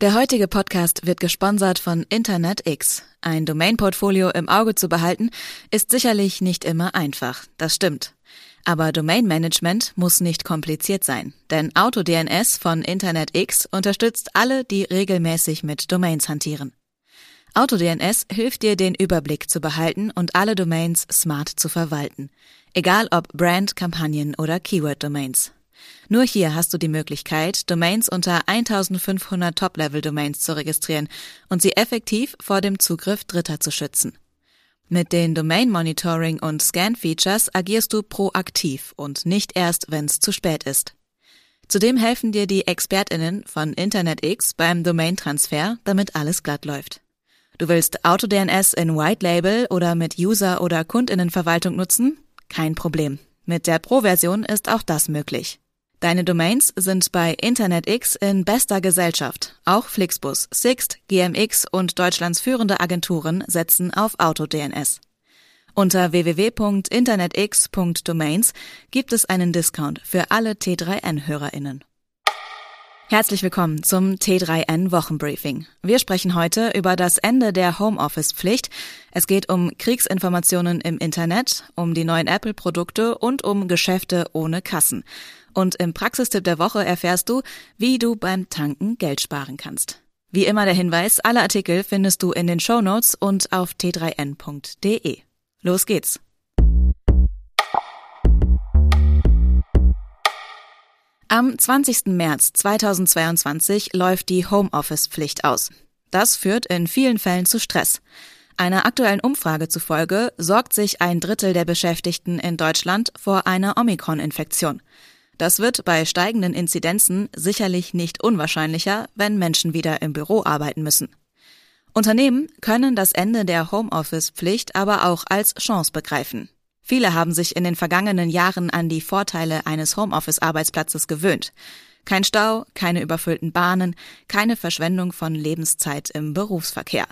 Der heutige Podcast wird gesponsert von InternetX. Ein Domain-Portfolio im Auge zu behalten, ist sicherlich nicht immer einfach. Das stimmt. Aber Domain-Management muss nicht kompliziert sein, denn AutoDNS von InternetX unterstützt alle, die regelmäßig mit Domains hantieren. AutoDNS hilft dir, den Überblick zu behalten und alle Domains smart zu verwalten. Egal ob Brand, Kampagnen oder Keyword-Domains. Nur hier hast du die Möglichkeit, Domains unter 1500 Top-Level-Domains zu registrieren und sie effektiv vor dem Zugriff Dritter zu schützen. Mit den Domain Monitoring und Scan Features agierst du proaktiv und nicht erst, wenn es zu spät ist. Zudem helfen dir die ExpertInnen von InternetX beim Domain-Transfer, damit alles glatt läuft. Du willst AutoDNS in White Label oder mit User- oder KundInnenverwaltung nutzen? Kein Problem. Mit der Pro-Version ist auch das möglich. Deine Domains sind bei InternetX in bester Gesellschaft. Auch Flixbus, Sixt, GMX und Deutschlands führende Agenturen setzen auf AutoDNS. Unter www.internetx.domains gibt es einen Discount für alle T3N-HörerInnen. Herzlich willkommen zum T3N Wochenbriefing. Wir sprechen heute über das Ende der Homeoffice-Pflicht. Es geht um Kriegsinformationen im Internet, um die neuen Apple-Produkte und um Geschäfte ohne Kassen. Und im Praxistipp der Woche erfährst du, wie du beim Tanken Geld sparen kannst. Wie immer der Hinweis, alle Artikel findest du in den Show Notes und auf t3n.de. Los geht's! Am 20. März 2022 läuft die Homeoffice-Pflicht aus. Das führt in vielen Fällen zu Stress. Einer aktuellen Umfrage zufolge sorgt sich ein Drittel der Beschäftigten in Deutschland vor einer Omikron-Infektion. Das wird bei steigenden Inzidenzen sicherlich nicht unwahrscheinlicher, wenn Menschen wieder im Büro arbeiten müssen. Unternehmen können das Ende der Homeoffice-Pflicht aber auch als Chance begreifen. Viele haben sich in den vergangenen Jahren an die Vorteile eines Homeoffice-Arbeitsplatzes gewöhnt. Kein Stau, keine überfüllten Bahnen, keine Verschwendung von Lebenszeit im Berufsverkehr.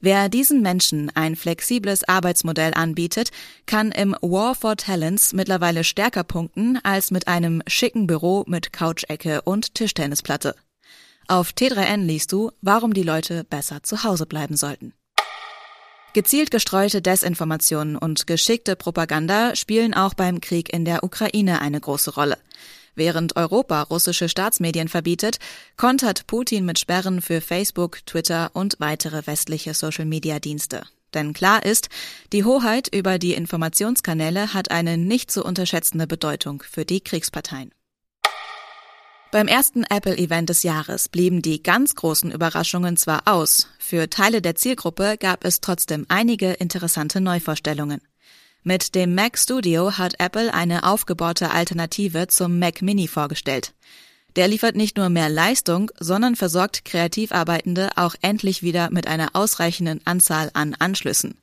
Wer diesen Menschen ein flexibles Arbeitsmodell anbietet, kann im War for Talents mittlerweile stärker punkten als mit einem schicken Büro mit Couchecke und Tischtennisplatte. Auf T3N liest du, warum die Leute besser zu Hause bleiben sollten. Gezielt gestreute Desinformationen und geschickte Propaganda spielen auch beim Krieg in der Ukraine eine große Rolle. Während Europa russische Staatsmedien verbietet, kontert Putin mit Sperren für Facebook, Twitter und weitere westliche Social-Media-Dienste. Denn klar ist, die Hoheit über die Informationskanäle hat eine nicht zu unterschätzende Bedeutung für die Kriegsparteien. Beim ersten Apple-Event des Jahres blieben die ganz großen Überraschungen zwar aus, für Teile der Zielgruppe gab es trotzdem einige interessante Neuvorstellungen. Mit dem Mac Studio hat Apple eine aufgebaute Alternative zum Mac Mini vorgestellt. Der liefert nicht nur mehr Leistung, sondern versorgt Kreativarbeitende auch endlich wieder mit einer ausreichenden Anzahl an Anschlüssen.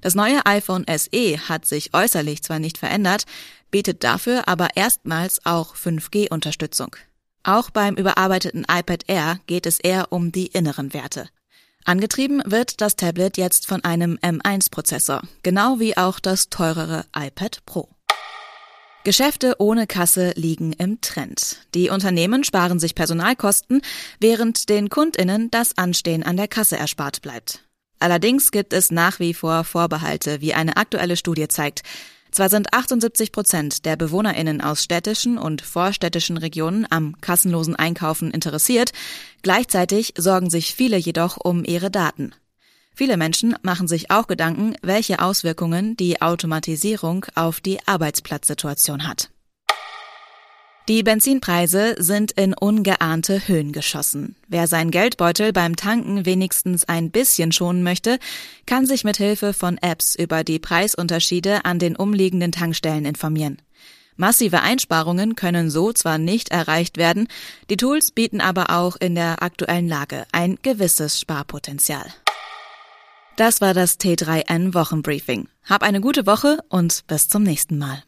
Das neue iPhone SE hat sich äußerlich zwar nicht verändert, bietet dafür aber erstmals auch 5G-Unterstützung. Auch beim überarbeiteten iPad Air geht es eher um die inneren Werte. Angetrieben wird das Tablet jetzt von einem M1-Prozessor, genau wie auch das teurere iPad Pro. Geschäfte ohne Kasse liegen im Trend. Die Unternehmen sparen sich Personalkosten, während den Kundinnen das Anstehen an der Kasse erspart bleibt. Allerdings gibt es nach wie vor Vorbehalte, wie eine aktuelle Studie zeigt. Zwar sind 78 Prozent der BewohnerInnen aus städtischen und vorstädtischen Regionen am kassenlosen Einkaufen interessiert, gleichzeitig sorgen sich viele jedoch um ihre Daten. Viele Menschen machen sich auch Gedanken, welche Auswirkungen die Automatisierung auf die Arbeitsplatzsituation hat. Die Benzinpreise sind in ungeahnte Höhen geschossen. Wer sein Geldbeutel beim Tanken wenigstens ein bisschen schonen möchte, kann sich mit Hilfe von Apps über die Preisunterschiede an den umliegenden Tankstellen informieren. Massive Einsparungen können so zwar nicht erreicht werden, die Tools bieten aber auch in der aktuellen Lage ein gewisses Sparpotenzial. Das war das T3N Wochenbriefing. Hab eine gute Woche und bis zum nächsten Mal.